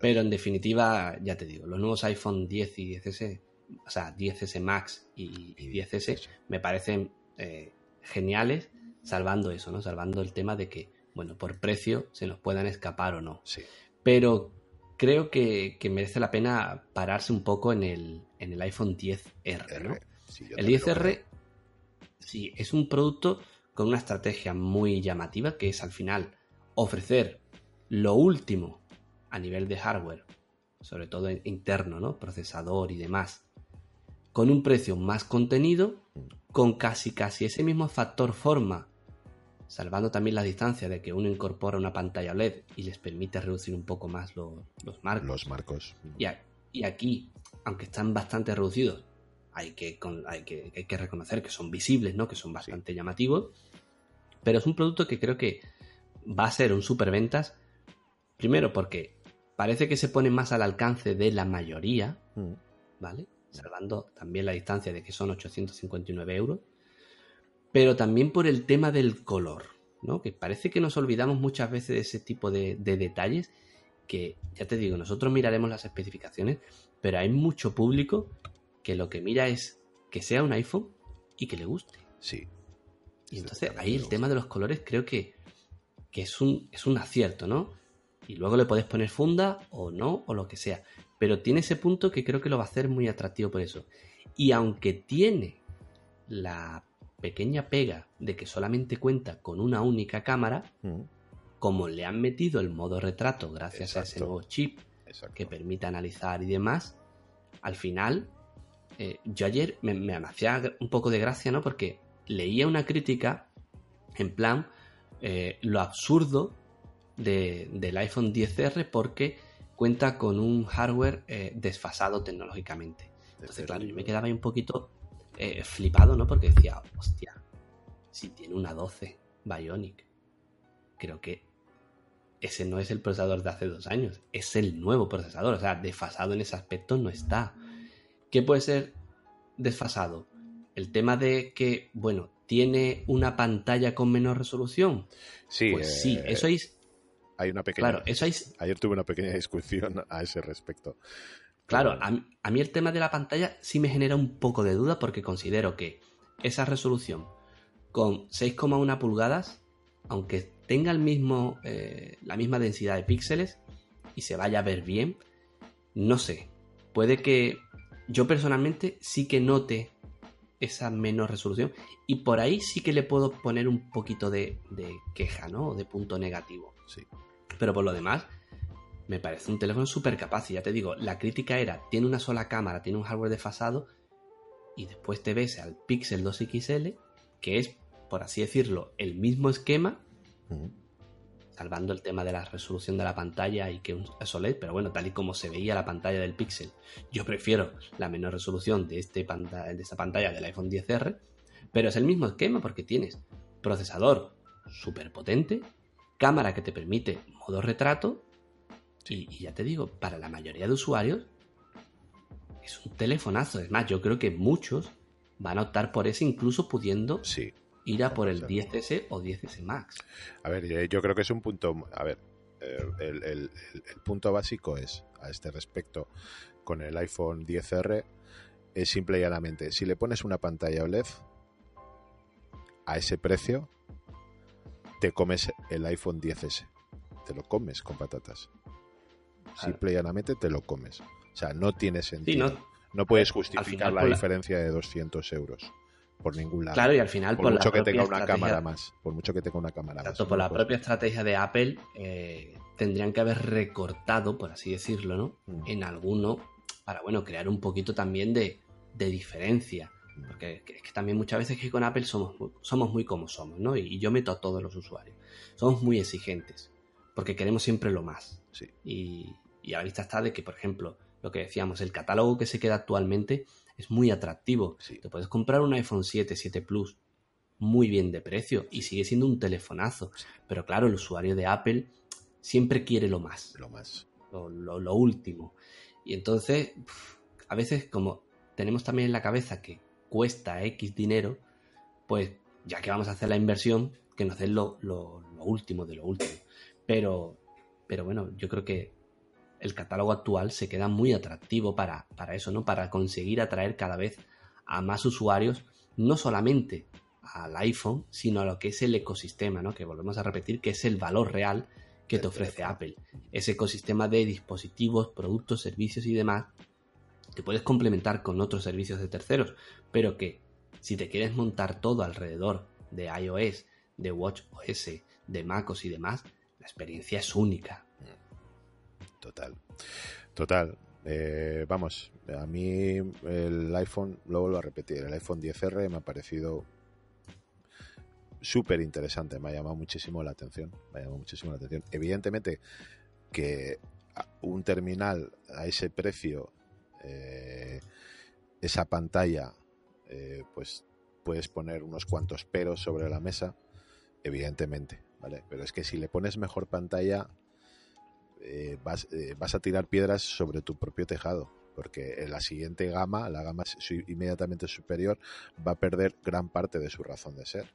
Pero en definitiva, ya te digo, los nuevos iPhone 10 y 10S, o sea, 10S Max y, 10S, me parecen eh, geniales, salvando eso, ¿no? Salvando el tema de que, bueno, por precio se nos puedan escapar o no. Sí. Pero creo que, merece la pena pararse un poco en el, en el iPhone 10R, ¿no? el 10R, sí, es un producto con una estrategia muy llamativa, que es al final ofrecer lo último a nivel de hardware, sobre todo interno, ¿no? Procesador y demás, con un precio más contenido, con casi casi ese mismo factor forma salvando también la distancia de que uno incorpora una pantalla LED y les permite reducir un poco más los marcos. Los marcos. Y, aquí, aunque están bastante reducidos, hay que, hay que, hay que reconocer que son visibles, ¿no? que son bastante llamativos. Pero es un producto que creo que va a ser un superventas. Primero porque parece que se pone más al alcance de la mayoría, mm. ¿vale? Salvando también la distancia de que son 859 euros pero también por el tema del color, ¿no? Que parece que nos olvidamos muchas veces de ese tipo de, detalles que, ya te digo, nosotros miraremos las especificaciones, pero hay mucho público que lo que mira es que sea un iPhone y que le guste. Sí. Y entonces ahí el tema de los colores creo que, es, un, es un acierto, ¿no? Y luego le puedes poner funda o no, o lo que sea. Pero tiene ese punto que creo que lo va a hacer muy atractivo por eso. Y aunque tiene la pequeña pega de que solamente cuenta con una única cámara, mm. como le han metido el modo retrato gracias a ese nuevo chip que permite analizar y demás, al final, eh, yo ayer me, hacía un poco de gracia, ¿no? Porque leía una crítica en plan eh, lo absurdo del iPhone 10R porque cuenta con un hardware eh, desfasado tecnológicamente. Entonces, claro, yo me quedaba ahí un poquito flipado, ¿no? Porque decía, hostia, si tiene una 12 Bionic, creo que ese no es el procesador de hace dos años, es el nuevo procesador, o sea, desfasado en ese aspecto no está. ¿Qué puede ser desfasado? El tema de que, bueno, tiene una pantalla con menor resolución. Sí, pues sí, eh, eso es. Hay una pequeña. Claro, eso es. Ayer tuve una pequeña discusión a ese respecto. Claro, a, mí el tema de la pantalla sí me genera un poco de duda porque considero que esa resolución con 6,1 pulgadas, aunque tenga el mismo, eh, la misma densidad de píxeles y se vaya a ver bien, no sé. Puede que yo personalmente sí que note esa menor resolución y por ahí sí que le puedo poner un poquito de, de queja, ¿no? O de punto negativo. Sí. Pero por lo demás, me parece un teléfono súper capaz. Y ya te digo, la crítica era, tiene una sola cámara, tiene un hardware desfasado, y después te ves al Pixel 2 XL, que es, por así decirlo, el mismo esquema, salvando el tema de la resolución de la pantalla y que un OLED, pero bueno, tal y como se veía la pantalla del Pixel, yo prefiero la menor resolución de, este de esta pantalla del iPhone 10R, pero es el mismo esquema porque tienes procesador súper potente, cámara que te permite modo retrato y, ya te digo, para la mayoría de usuarios es un telefonazo. Es más, yo creo que muchos van a optar por ese incluso pudiendo ir a por el 10S o 10S Max. A ver, yo creo que es un punto... A ver, eh, el, punto básico es, a este respecto, con el iPhone 10R, es simple y llanamente, si le pones una pantalla OLED a ese precio, te comes el iPhone 10S. Te lo comes con patatas. Simple y llanamente te lo comes. O sea, no tiene sentido. no, puedes justificar la diferencia de 200 euros. Por ningún lado. Claro, y al final por, mucho que tenga una cámara más. Por mucho que tenga una cámara más. Por la propia estrategia de Apple, eh, tendrían que haber recortado, por así decirlo, ¿no? Mm. En alguno, para, bueno, crear un poquito también de, diferencia. Mm. Porque es que también muchas veces que con Apple somos, somos muy como somos, ¿no? Y, yo meto a todos los usuarios. Somos muy exigentes, porque queremos siempre lo más. Sí. Y, y a la vista está de que, por ejemplo, lo que decíamos, el catálogo que se queda actualmente es muy atractivo. Te puedes comprar un iPhone 7, 7 Plus muy bien de precio y sigue siendo un telefonazo. Pero claro, el usuario de Apple siempre quiere lo más. Lo más. Lo, último. Y entonces, a veces como tenemos también en la cabeza que cuesta X dinero, pues ya que vamos a hacer la inversión, que nos den lo, lo último de lo último. Pero, pero bueno, yo creo que el catálogo actual se queda muy atractivo para, para eso, ¿no? Para conseguir atraer cada vez a más usuarios, no solamente al iPhone, sino a lo que es el ecosistema, ¿no? Que volvemos a repetir que es el valor real que te ofrece Apple. Ese ecosistema de dispositivos, productos, servicios y demás que puedes complementar con otros servicios de terceros, pero que si te quieres montar todo alrededor de iOS, de WatchOS, de MacOS y demás, la experiencia es única. Total. Total. Eh, vamos, a mí el iPhone, lo vuelvo a repetir, el iPhone 10R me ha parecido súper interesante, me ha llamado muchísimo la atención, me ha llamado muchísimo la atención. Evidentemente que un terminal a ese precio, eh, esa pantalla, eh, pues puedes poner unos cuantos peros sobre la mesa, evidentemente, ¿vale? Pero es que si le pones mejor pantalla, eh, vas, eh, vas, a tirar piedras sobre tu propio tejado, porque en la siguiente gama, la gama inmediatamente superior, va a perder gran parte de su razón de ser.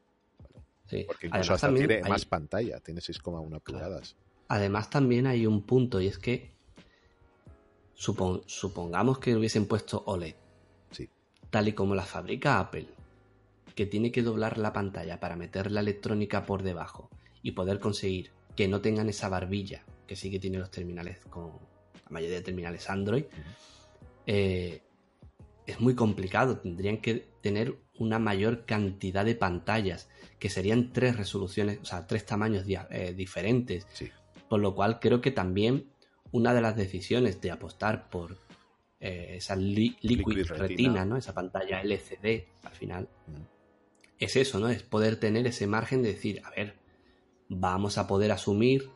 Porque incluso hasta tiene más pantalla, tiene 6,1 pulgadas. Además también hay un punto y es que supongamos que hubiesen puesto OLED, sí. tal y como la fabrica Apple, que tiene que doblar la pantalla para meter la electrónica por debajo y poder conseguir que no tengan esa barbilla que sí que tiene los terminales con la mayoría de terminales Android, eh, es muy complicado. Tendrían que tener una mayor cantidad de pantallas, que serían tres resoluciones, o sea, tres tamaños eh, diferentes. Por lo cual creo que también una de las decisiones de apostar por eh, esa liquid, retina, ¿no? Esa pantalla LCD al final. Es eso, ¿no? Es poder tener ese margen de decir, a ver, vamos a poder asumir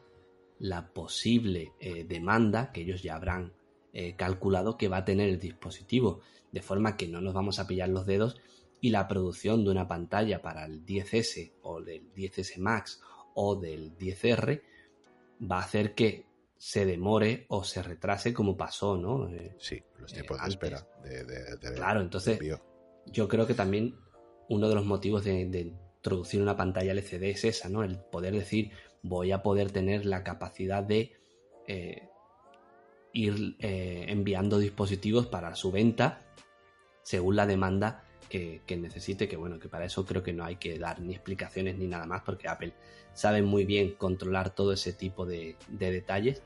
la posible eh, demanda que ellos ya habrán eh, calculado que va a tener el dispositivo, de forma que no nos vamos a pillar los dedos y la producción de una pantalla para el 10S o del 10S Max o del 10R va a hacer que se demore o se retrase como pasó, ¿no? Eh, sí, los tiempos de espera. claro, entonces yo creo que también uno de los motivos de, de introducir una pantalla LCD es esa, ¿no? El poder decir, voy a poder tener la capacidad de eh, ir eh, enviando dispositivos para su venta según la demanda que, necesite, que bueno, que para eso creo que no hay que dar ni explicaciones ni nada más, porque Apple sabe muy bien controlar todo ese tipo de, detalles,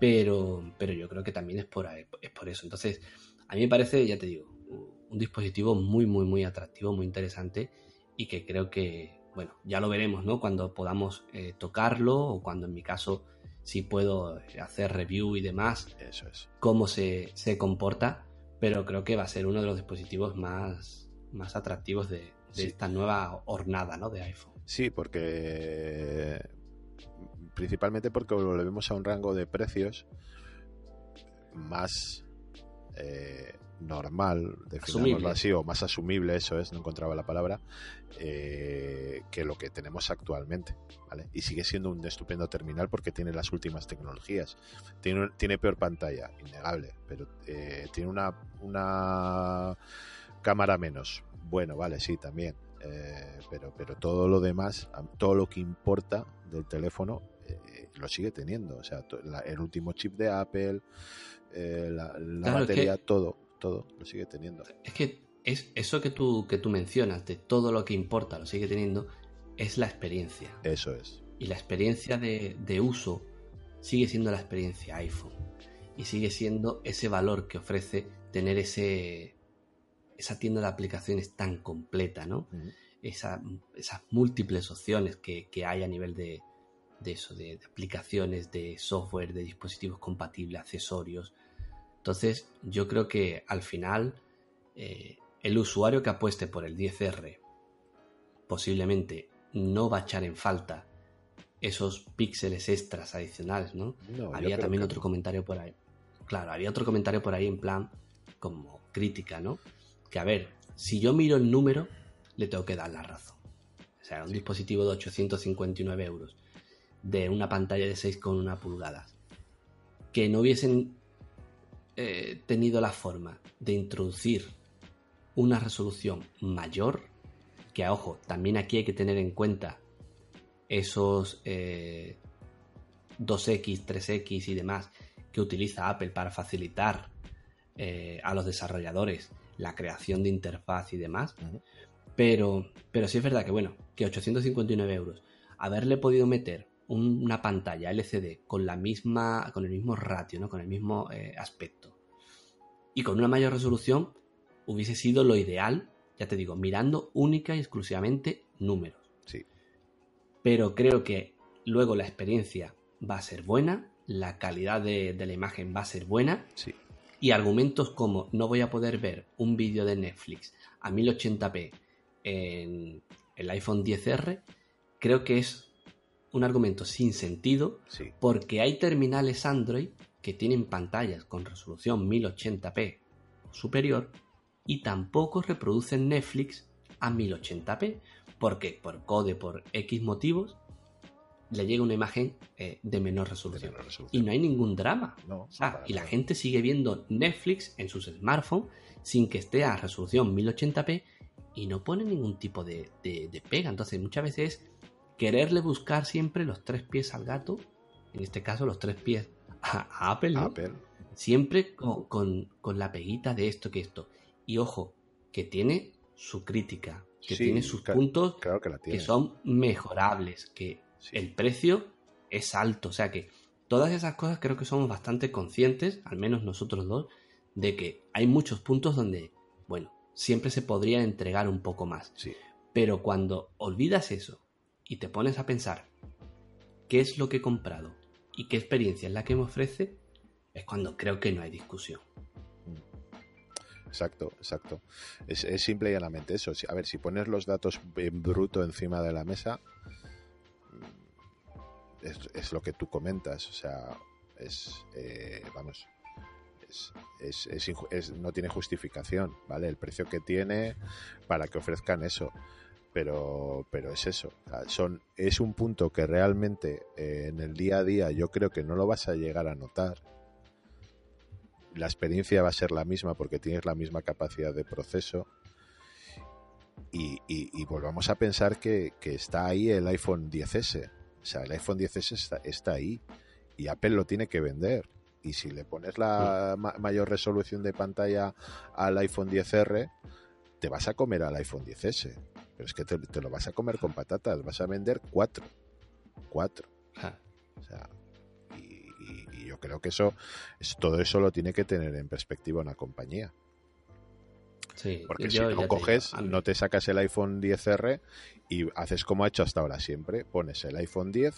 pero, pero yo creo que también es por, es por eso. Entonces, a mí me parece, ya te digo, un dispositivo muy, muy, muy atractivo, muy interesante y que creo que, bueno, ya lo veremos, ¿no? Cuando podamos eh, tocarlo o cuando en mi caso si puedo hacer review y demás. Eso es. Cómo se, comporta, pero creo que va a ser uno de los dispositivos más, más atractivos de, esta nueva hornada, ¿no? De iPhone. Sí, porque principalmente porque volvemos a un rango de precios más eh, normal, definámoslo así, o más asumible, eso es, no encontraba la palabra, eh, que lo que tenemos actualmente. ¿vale? Y sigue siendo un estupendo terminal porque tiene las últimas tecnologías. Tiene, tiene peor pantalla, innegable, pero eh, tiene una, una cámara menos. Bueno, vale, sí, también. Eh, pero, pero todo lo demás, todo lo que importa del teléfono, lo sigue teniendo. O sea, el último chip de Apple, la, batería, todo todo lo sigue teniendo. Es que es eso que tú, que tú mencionas, de todo lo que importa, lo sigue teniendo, es la experiencia. Eso es. Y la experiencia de, uso sigue siendo la experiencia iPhone. Y sigue siendo ese valor que ofrece tener ese, esa tienda de aplicaciones tan completa, ¿no? esas múltiples opciones que, hay a nivel de, eso, de, aplicaciones, de software, de dispositivos compatibles, accesorios. Entonces, yo creo que al final eh, el usuario que apueste por el 10R posiblemente no va a echar en falta esos píxeles extras adicionales, ¿no? había también otro comentario por ahí. Claro, había otro comentario por ahí en plan como crítica, ¿no? Que a ver, si yo miro el número, le tengo que dar la razón. O sea, un dispositivo de 859 euros, de una pantalla de 6,1 pulgadas, que no hubiesen eh, tenido la forma de introducir una resolución mayor, que a ojo, también aquí hay que tener en cuenta esos 2X, eh, 3X y demás que utiliza Apple para facilitar eh, a los desarrolladores la creación de interfaz y demás. Pero, pero sí es verdad que, bueno, que 859 euros, haberle podido meter una pantalla LCD con la misma, con el mismo ratio, ¿no? con el mismo eh, aspecto y con una mayor resolución, hubiese sido lo ideal, ya te digo, mirando única y exclusivamente números. Sí. Pero creo que luego la experiencia va a ser buena, la calidad de, de la imagen va a ser buena. Sí. Y argumentos como no voy a poder ver un vídeo de Netflix a 1080p en el iPhone 10R, creo que es un argumento sin sentido porque hay terminales Android que tienen pantallas con resolución 1080p superior y tampoco reproducen Netflix a 1080p porque por code, por X motivos, le llega una imagen eh, de, menor resolución. Y no hay ningún drama. y la gente sigue viendo Netflix en sus smartphones sin que esté a resolución 1080p y no pone ningún tipo de, pega. Entonces, muchas veces quererle buscar siempre los tres pies al gato, en este caso los tres pies a, Apple, Siempre con, la peguita de esto que esto. Y ojo, que tiene su crítica, que tiene sus puntos que, son mejorables, que el precio es alto. O sea que todas esas cosas creo que somos bastante conscientes, al menos nosotros dos, de que hay muchos puntos donde, bueno, siempre se podría entregar un poco más. Pero cuando olvidas eso y te pones a pensar qué es lo que he comprado y qué experiencia es la que me ofrece, es cuando creo que no hay discusión. Exacto, exacto. Es, simple y llanamente eso. A ver, si pones los datos en bruto encima de la mesa, mm, es, lo que tú comentas. O sea, es, eh, vamos, es, no tiene justificación, ¿vale? El precio que tiene para que ofrezcan eso. Pero, pero es eso. son, es un punto que realmente eh, en el día a día yo creo que no lo vas a llegar a notar. La experiencia va a ser la misma porque tienes la misma capacidad de proceso. Y, y, volvamos a pensar que, está ahí el iPhone 10S. O sea, el iPhone 10S está ahí y Apple lo tiene que vender y si le pones la mayor resolución de pantalla al iPhone 10R, te vas a comer al iPhone 10S. Pero es que te, lo vas a comer con patatas, vas a vender cuatro. Cuatro. O sea, y, yo creo que eso, es, todo eso lo tiene que tener en perspectiva una compañía. Sí, Porque si no coges, no te sacas el iPhone 10R y haces como ha hecho hasta ahora siempre, pones el iPhone 10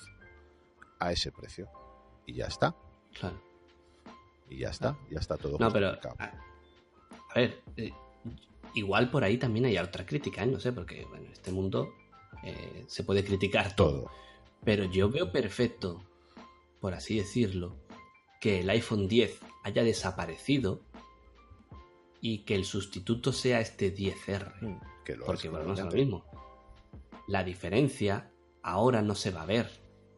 a ese precio y ya está. Claro. Y ya está, ya está todo. No, pero. A, ver, eh, igual por ahí también hay otra crítica, ¿eh? no sé, porque bueno, en este mundo eh, se puede criticar todo. Pero yo veo perfecto, por así decirlo, que el iPhone 10 haya desaparecido y que el sustituto sea este 10R. Mm, que porque bueno, no es lo mismo. La diferencia ahora no se va a ver,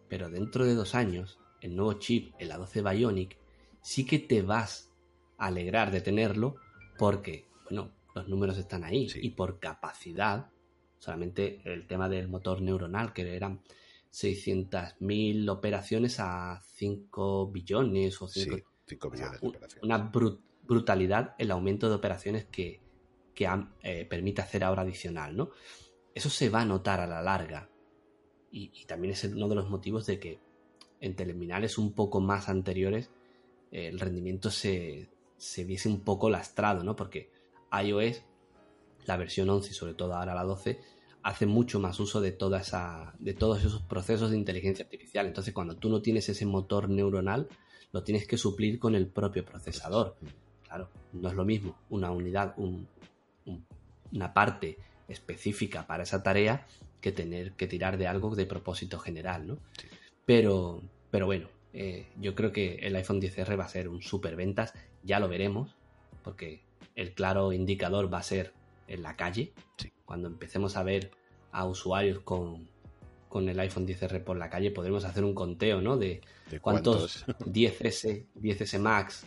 pero dentro de dos años, el nuevo chip, el A12 Bionic, sí que te vas a alegrar de tenerlo porque, bueno, los números están ahí y por capacidad, solamente el tema del motor neuronal, que eran 600.000 operaciones a 5 billones o 5, billones de operaciones. Una brutalidad el aumento de operaciones que, que eh, permite hacer ahora adicional, ¿no? Eso se va a notar a la larga. Y, y, también es uno de los motivos de que en terminales un poco más anteriores el rendimiento se, se viese un poco lastrado, ¿no? Porque iOS la versión 11 y sobre todo ahora la 12 hace mucho más uso de toda esa de todos esos procesos de inteligencia artificial. Entonces, cuando tú no tienes ese motor neuronal, lo tienes que suplir con el propio procesador. Claro, no es lo mismo una unidad, una parte específica para esa tarea que tener que tirar de algo de propósito general, ¿no? Pero, pero bueno, eh, yo creo que el iPhone 10R va a ser un super ventas, ya lo veremos, porque el claro indicador va a ser en la calle, cuando empecemos a ver a usuarios con, con el iPhone 10R por la calle, podremos hacer un conteo, ¿no? De, cuántos, 10S, 10S Max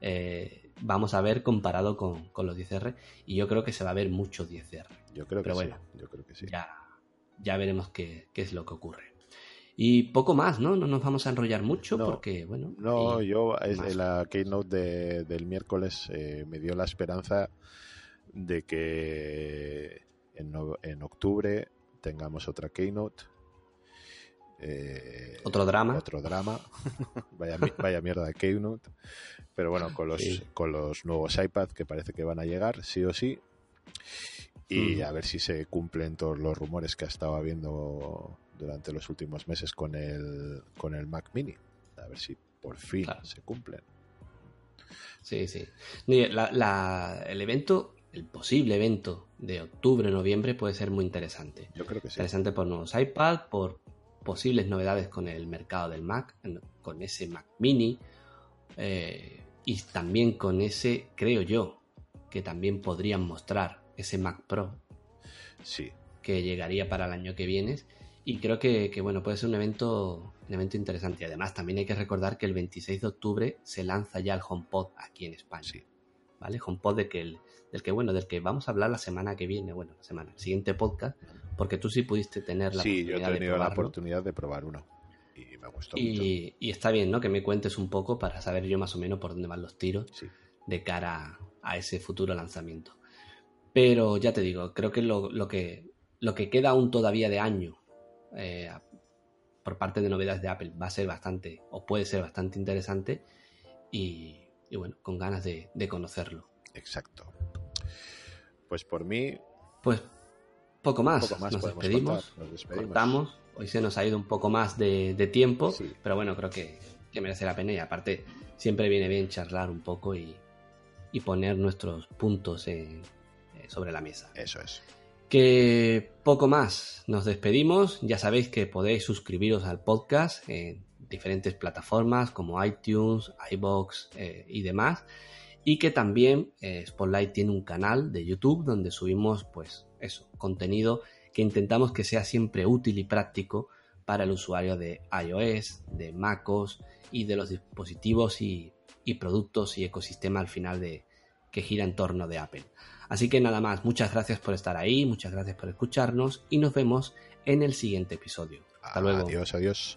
eh, vamos a ver comparado con, los 10R. Y yo creo que se va a ver mucho 10R. Yo creo que sí. Yo creo que sí. Ya, ya veremos qué, es lo que ocurre. Y poco más, ¿no? No nos vamos a enrollar mucho porque, bueno. No, yo en la keynote del miércoles eh, me dio la esperanza de que en, en octubre tengamos otra keynote eh, otro drama. Otro drama. vaya, vaya mierda de Keynote. Pero bueno, con los, con los nuevos iPad que parece que van a llegar, sí o sí. Y mm. a ver si se cumplen todos los rumores que ha estado habiendo durante los últimos meses con el, con el Mac Mini. A ver si por fin se cumplen. Sí, sí. el evento, el posible evento de octubre, noviembre puede ser muy interesante. Yo creo que sí. Interesante por nuevos iPad, por posibles novedades con el mercado del Mac, con ese Mac mini eh, y también con ese, creo yo, que también podrían mostrar ese Mac Pro. Sí. Que llegaría para el año que viene. Y creo que, bueno, puede ser un evento, un evento interesante. Y además también hay que recordar que el 26 de octubre se lanza ya el HomePod aquí en España. Sí. ¿Vale? HomePod de que el, del que, bueno, del que vamos a hablar la semana que viene, bueno, la semana, el siguiente podcast, porque tú sí pudiste tener la sí, yo he tenido la oportunidad de probar uno y me gustó y, mucho. Y está bien, ¿no? Que me cuentes un poco para saber yo más o menos por dónde van los tiros de cara a ese futuro lanzamiento. Pero ya te digo, creo que lo, lo que lo que queda aún todavía de año eh, por parte de novedades de Apple va a ser bastante, o puede ser bastante interesante, y, bueno, con ganas de, de conocerlo. Exacto. Pues por mí. Pues poco más. nos, despedimos, Cortamos. Hoy se nos ha ido un poco más de, tiempo, pero bueno, creo que, merece la pena y aparte siempre viene bien charlar un poco y, poner nuestros puntos eh, sobre la mesa. Eso es. Que poco más. Nos despedimos. Ya sabéis que podéis suscribiros al podcast en diferentes plataformas como iTunes, iBox eh, y demás. Y que también eh, Spotlight tiene un canal de YouTube donde subimos pues eso, contenido que intentamos que sea siempre útil y práctico para el usuario de iOS, de MacOS y de los dispositivos y, productos y ecosistema al final de que gira en torno de Apple. Así que nada más, muchas gracias por estar ahí, muchas gracias por escucharnos y nos vemos en el siguiente episodio. Hasta luego. Adiós, adiós.